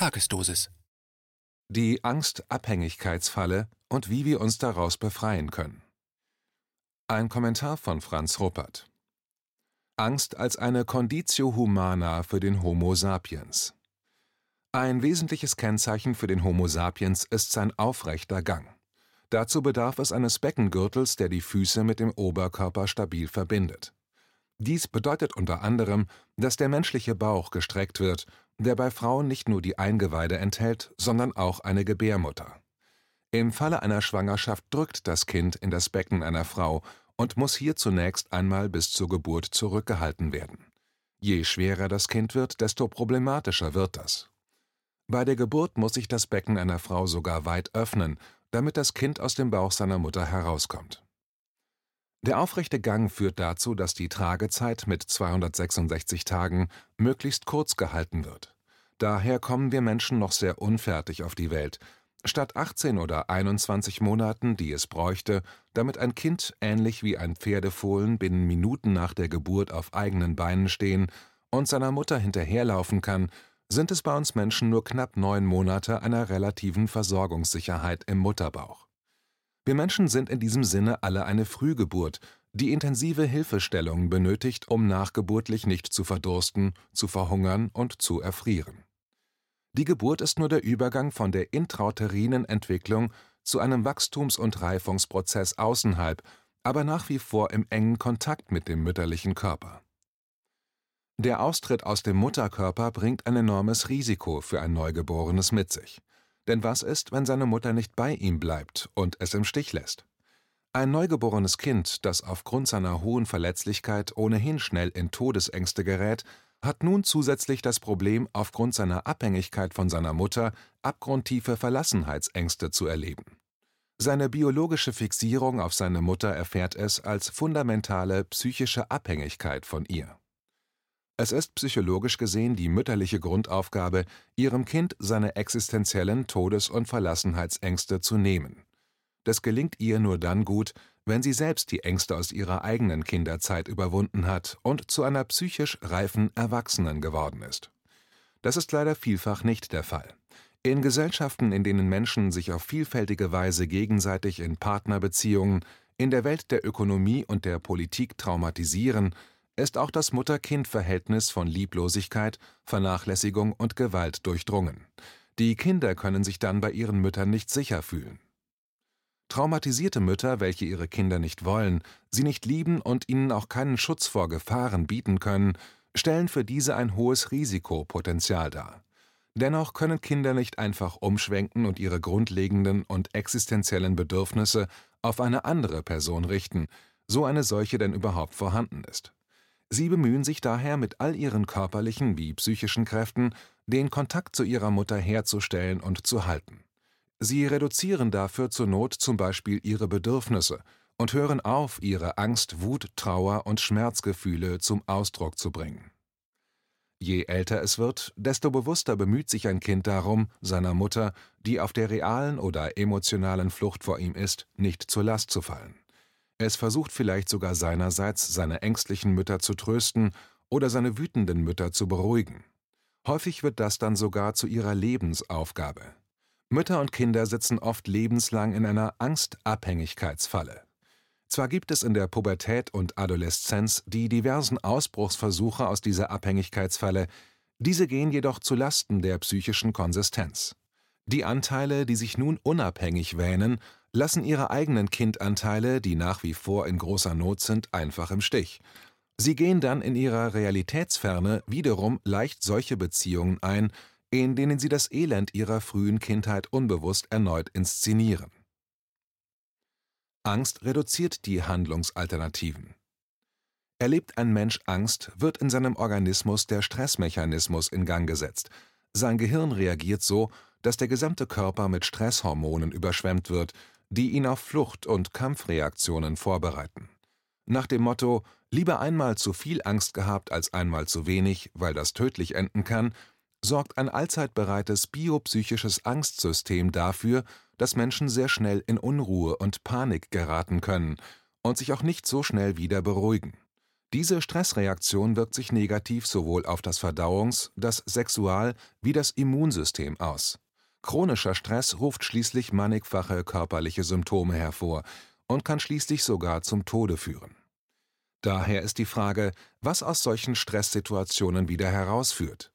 Tagesdosis. Die Angst-Abhängigkeitsfalle und wie wir uns daraus befreien können. Ein Kommentar von Franz Ruppert. Angst als eine Conditio humana für den Homo sapiens. Ein wesentliches Kennzeichen für den Homo sapiens ist sein aufrechter Gang. Dazu bedarf es eines Beckengürtels, der die Füße mit dem Oberkörper stabil verbindet. Dies bedeutet unter anderem, dass der menschliche Bauch gestreckt wird, der bei Frauen nicht nur die Eingeweide enthält, sondern auch eine Gebärmutter. Im Falle einer Schwangerschaft drückt das Kind in das Becken einer Frau und muss hier zunächst einmal bis zur Geburt zurückgehalten werden. Je schwerer das Kind wird, desto problematischer wird das. Bei der Geburt muss sich das Becken einer Frau sogar weit öffnen, damit das Kind aus dem Bauch seiner Mutter herauskommt. Der aufrechte Gang führt dazu, dass die Tragezeit mit 266 Tagen möglichst kurz gehalten wird. Daher kommen wir Menschen noch sehr unfertig auf die Welt, statt 18 oder 21 Monaten, die es bräuchte, damit ein Kind ähnlich wie ein Pferdefohlen binnen Minuten nach der Geburt auf eigenen Beinen stehen und seiner Mutter hinterherlaufen kann, sind es bei uns Menschen nur knapp neun Monate einer relativen Versorgungssicherheit im Mutterbauch. Wir Menschen sind in diesem Sinne alle eine Frühgeburt, die intensive Hilfestellung benötigt, um nachgeburtlich nicht zu verdursten, zu verhungern und zu erfrieren. Die Geburt ist nur der Übergang von der intrauterinen Entwicklung zu einem Wachstums- und Reifungsprozess außerhalb, aber nach wie vor im engen Kontakt mit dem mütterlichen Körper. Der Austritt aus dem Mutterkörper bringt ein enormes Risiko für ein Neugeborenes mit sich. Denn was ist, wenn seine Mutter nicht bei ihm bleibt und es im Stich lässt? Ein neugeborenes Kind, das aufgrund seiner hohen Verletzlichkeit ohnehin schnell in Todesängste gerät, hat nun zusätzlich das Problem, aufgrund seiner Abhängigkeit von seiner Mutter abgrundtiefe Verlassenheitsängste zu erleben. Seine biologische Fixierung auf seine Mutter erfährt es als fundamentale psychische Abhängigkeit von ihr. Es ist psychologisch gesehen die mütterliche Grundaufgabe, ihrem Kind seine existenziellen Todes- und Verlassenheitsängste zu nehmen. Das gelingt ihr nur dann gut, wenn sie selbst die Ängste aus ihrer eigenen Kinderzeit überwunden hat und zu einer psychisch reifen Erwachsenen geworden ist. Das ist leider vielfach nicht der Fall. In Gesellschaften, in denen Menschen sich auf vielfältige Weise gegenseitig in Partnerbeziehungen, in der Welt der Ökonomie und der Politik traumatisieren, ist auch das Mutter-Kind-Verhältnis von Lieblosigkeit, Vernachlässigung und Gewalt durchdrungen. Die Kinder können sich dann bei ihren Müttern nicht sicher fühlen. Traumatisierte Mütter, welche ihre Kinder nicht wollen, sie nicht lieben und ihnen auch keinen Schutz vor Gefahren bieten können, stellen für diese ein hohes Risikopotenzial dar. Dennoch können Kinder nicht einfach umschwenken und ihre grundlegenden und existenziellen Bedürfnisse auf eine andere Person richten, so eine solche denn überhaupt vorhanden ist. Sie bemühen sich daher mit all ihren körperlichen wie psychischen Kräften, den Kontakt zu ihrer Mutter herzustellen und zu halten. Sie reduzieren dafür zur Not zum Beispiel ihre Bedürfnisse und hören auf, ihre Angst, Wut, Trauer und Schmerzgefühle zum Ausdruck zu bringen. Je älter es wird, desto bewusster bemüht sich ein Kind darum, seiner Mutter, die auf der realen oder emotionalen Flucht vor ihm ist, nicht zur Last zu fallen. Es versucht vielleicht sogar seinerseits, seine ängstlichen Mütter zu trösten oder seine wütenden Mütter zu beruhigen. Häufig wird das dann sogar zu ihrer Lebensaufgabe. Mütter und Kinder sitzen oft lebenslang in einer Angstabhängigkeitsfalle. Zwar gibt es in der Pubertät und Adoleszenz die diversen Ausbruchsversuche aus dieser Abhängigkeitsfalle, diese gehen jedoch zu Lasten der psychischen Konsistenz. Die Anteile, die sich nun unabhängig wähnen, lassen ihre eigenen Kindanteile, die nach wie vor in großer Not sind, einfach im Stich. Sie gehen dann in ihrer Realitätsferne wiederum leicht solche Beziehungen ein, in denen sie das Elend ihrer frühen Kindheit unbewusst erneut inszenieren. Angst reduziert die Handlungsalternativen. Erlebt ein Mensch Angst, wird in seinem Organismus der Stressmechanismus in Gang gesetzt. Sein Gehirn reagiert so, dass der gesamte Körper mit Stresshormonen überschwemmt wird, die ihn auf Flucht- und Kampfreaktionen vorbereiten. Nach dem Motto Lieber einmal zu viel Angst gehabt als einmal zu wenig, weil das tödlich enden kann, sorgt ein allzeit bereites biopsychisches Angstsystem dafür, dass Menschen sehr schnell in Unruhe und Panik geraten können und sich auch nicht so schnell wieder beruhigen. Diese Stressreaktion wirkt sich negativ sowohl auf das Verdauungs-, das Sexual- wie das Immunsystem aus. Chronischer Stress ruft schließlich mannigfache körperliche Symptome hervor und kann schließlich sogar zum Tode führen. Daher ist die Frage, was aus solchen Stresssituationen wieder herausführt.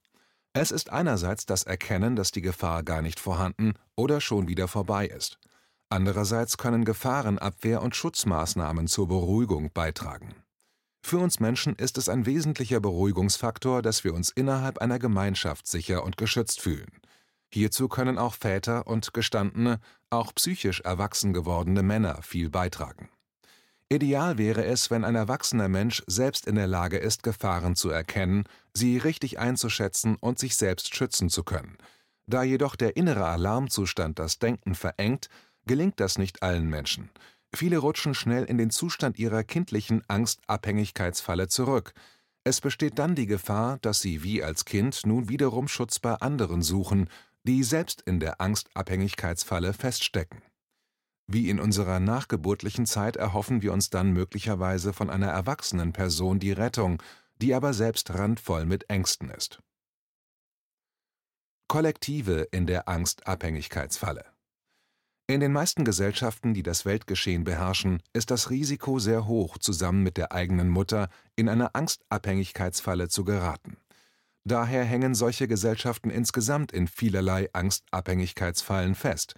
Es ist einerseits das Erkennen, dass die Gefahr gar nicht vorhanden oder schon wieder vorbei ist. Andererseits können Gefahrenabwehr und Schutzmaßnahmen zur Beruhigung beitragen. Für uns Menschen ist es ein wesentlicher Beruhigungsfaktor, dass wir uns innerhalb einer Gemeinschaft sicher und geschützt fühlen. Hierzu können auch Väter und gestandene, auch psychisch erwachsen gewordene Männer viel beitragen. Ideal wäre es, wenn ein erwachsener Mensch selbst in der Lage ist, Gefahren zu erkennen, sie richtig einzuschätzen und sich selbst schützen zu können. Da jedoch der innere Alarmzustand das Denken verengt, gelingt das nicht allen Menschen. Viele rutschen schnell in den Zustand ihrer kindlichen Angstabhängigkeitsfalle zurück. Es besteht dann die Gefahr, dass sie wie als Kind nun wiederum Schutz bei anderen suchen, die selbst in der Angstabhängigkeitsfalle feststecken. Wie in unserer nachgeburtlichen Zeit erhoffen wir uns dann möglicherweise von einer erwachsenen Person die Rettung, die aber selbst randvoll mit Ängsten ist. Kollektive in der Angstabhängigkeitsfalle In den meisten Gesellschaften, die das Weltgeschehen beherrschen, ist das Risiko sehr hoch, zusammen mit der eigenen Mutter in eine Angstabhängigkeitsfalle zu geraten. Daher hängen solche Gesellschaften insgesamt in vielerlei Angstabhängigkeitsfallen fest,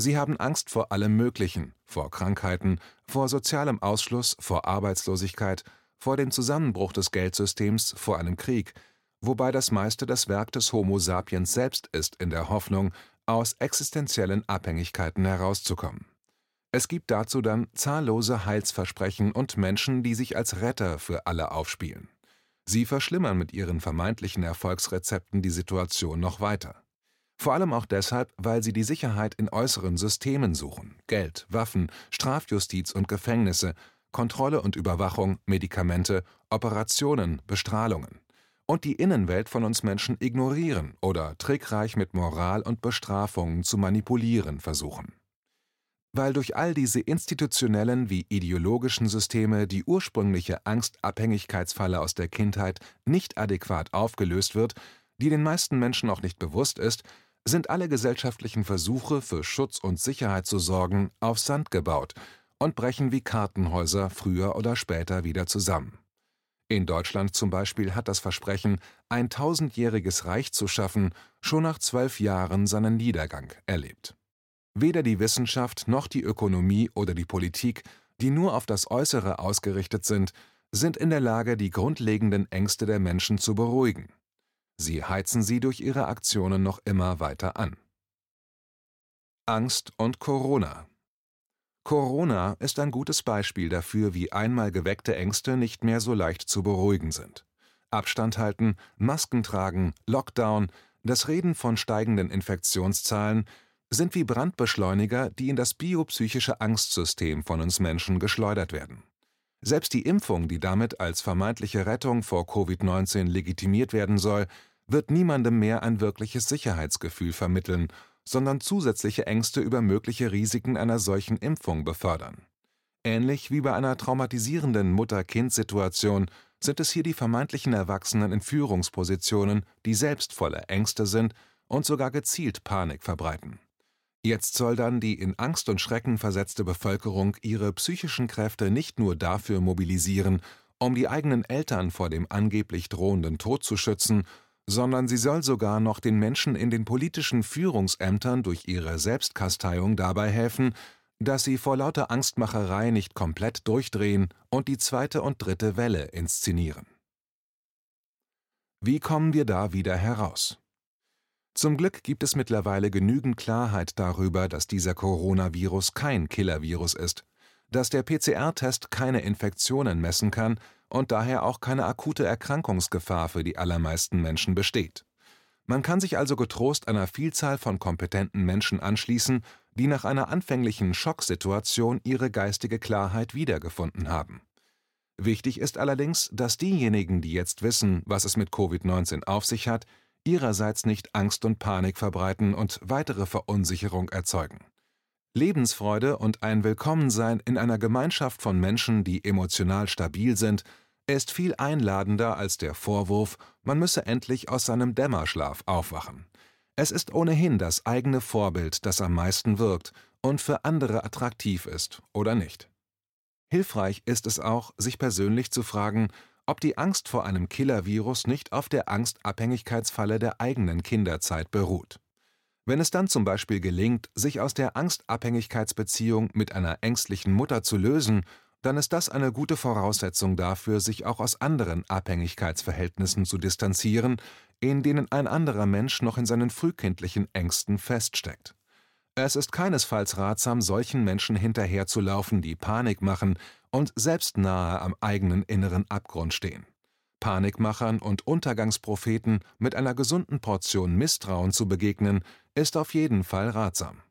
Sie haben Angst vor allem Möglichen, vor Krankheiten, vor sozialem Ausschluss, vor Arbeitslosigkeit, vor dem Zusammenbruch des Geldsystems, vor einem Krieg, wobei das meiste das Werk des Homo sapiens selbst ist in der Hoffnung, aus existenziellen Abhängigkeiten herauszukommen. Es gibt dazu dann zahllose Heilsversprechen und Menschen, die sich als Retter für alle aufspielen. Sie verschlimmern mit ihren vermeintlichen Erfolgsrezepten die Situation noch weiter. Vor allem auch deshalb, weil sie die Sicherheit in äußeren Systemen suchen: Geld, Waffen, Strafjustiz und Gefängnisse, Kontrolle und Überwachung, Medikamente, Operationen, Bestrahlungen. Und die Innenwelt von uns Menschen ignorieren oder trickreich mit Moral und Bestrafungen zu manipulieren versuchen. Weil durch all diese institutionellen wie ideologischen Systeme die ursprüngliche Angstabhängigkeitsfalle aus der Kindheit nicht adäquat aufgelöst wird, die den meisten Menschen auch nicht bewusst ist, sind alle gesellschaftlichen Versuche, für Schutz und Sicherheit zu sorgen, auf Sand gebaut und brechen wie Kartenhäuser früher oder später wieder zusammen. In Deutschland zum Beispiel hat das Versprechen, ein tausendjähriges Reich zu schaffen, schon nach zwölf Jahren seinen Niedergang erlebt. Weder die Wissenschaft noch die Ökonomie oder die Politik, die nur auf das Äußere ausgerichtet sind, sind in der Lage, die grundlegenden Ängste der Menschen zu beruhigen. Sie heizen sie durch ihre Aktionen noch immer weiter an. Angst und Corona Corona ist ein gutes Beispiel dafür, wie einmal geweckte Ängste nicht mehr so leicht zu beruhigen sind. Abstand halten, Masken tragen, Lockdown, das Reden von steigenden Infektionszahlen sind wie Brandbeschleuniger, die in das biopsychische Angstsystem von uns Menschen geschleudert werden. Selbst die Impfung, die damit als vermeintliche Rettung vor Covid-19 legitimiert werden soll, wird niemandem mehr ein wirkliches Sicherheitsgefühl vermitteln, sondern zusätzliche Ängste über mögliche Risiken einer solchen Impfung befördern. Ähnlich wie bei einer traumatisierenden Mutter-Kind-Situation sind es hier die vermeintlichen Erwachsenen in Führungspositionen, die selbst voller Ängste sind und sogar gezielt Panik verbreiten. Jetzt soll dann die in Angst und Schrecken versetzte Bevölkerung ihre psychischen Kräfte nicht nur dafür mobilisieren, um die eigenen Eltern vor dem angeblich drohenden Tod zu schützen, sondern sie soll sogar noch den Menschen in den politischen Führungsämtern durch ihre Selbstkasteiung dabei helfen, dass sie vor lauter Angstmacherei nicht komplett durchdrehen und die zweite und dritte Welle inszenieren. Wie kommen wir da wieder heraus? Zum Glück gibt es mittlerweile genügend Klarheit darüber, dass dieser Coronavirus kein Killervirus ist, dass der PCR-Test keine Infektionen messen kann und daher auch keine akute Erkrankungsgefahr für die allermeisten Menschen besteht. Man kann sich also getrost einer Vielzahl von kompetenten Menschen anschließen, die nach einer anfänglichen Schocksituation ihre geistige Klarheit wiedergefunden haben. Wichtig ist allerdings, dass diejenigen, die jetzt wissen, was es mit Covid-19 auf sich hat, ihrerseits nicht Angst und Panik verbreiten und weitere Verunsicherung erzeugen. Lebensfreude und ein Willkommensein in einer Gemeinschaft von Menschen, die emotional stabil sind, ist viel einladender als der Vorwurf, man müsse endlich aus seinem Dämmerschlaf aufwachen. Es ist ohnehin das eigene Vorbild, das am meisten wirkt und für andere attraktiv ist oder nicht. Hilfreich ist es auch, sich persönlich zu fragen, ob die Angst vor einem Killer-Virus nicht auf der Angstabhängigkeitsfalle der eigenen Kinderzeit beruht. Wenn es dann zum Beispiel gelingt, sich aus der Angstabhängigkeitsbeziehung mit einer ängstlichen Mutter zu lösen, dann ist das eine gute Voraussetzung dafür, sich auch aus anderen Abhängigkeitsverhältnissen zu distanzieren, in denen ein anderer Mensch noch in seinen frühkindlichen Ängsten feststeckt. Es ist keinesfalls ratsam, solchen Menschen hinterherzulaufen, die Panik machen und selbst nahe am eigenen inneren Abgrund stehen. Panikmachern und Untergangspropheten mit einer gesunden Portion Misstrauen zu begegnen, ist auf jeden Fall ratsam.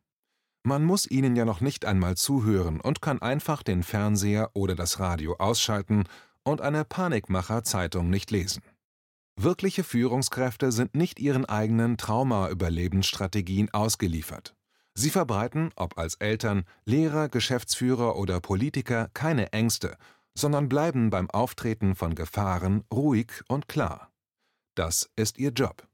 Man muss ihnen ja noch nicht einmal zuhören und kann einfach den Fernseher oder das Radio ausschalten und eine Panikmacher-Zeitung nicht lesen. Wirkliche Führungskräfte sind nicht ihren eigenen Trauma-Überlebensstrategien ausgeliefert. Sie verbreiten, ob als Eltern, Lehrer, Geschäftsführer oder Politiker, keine Ängste, sondern bleiben beim Auftreten von Gefahren ruhig und klar. Das ist ihr Job.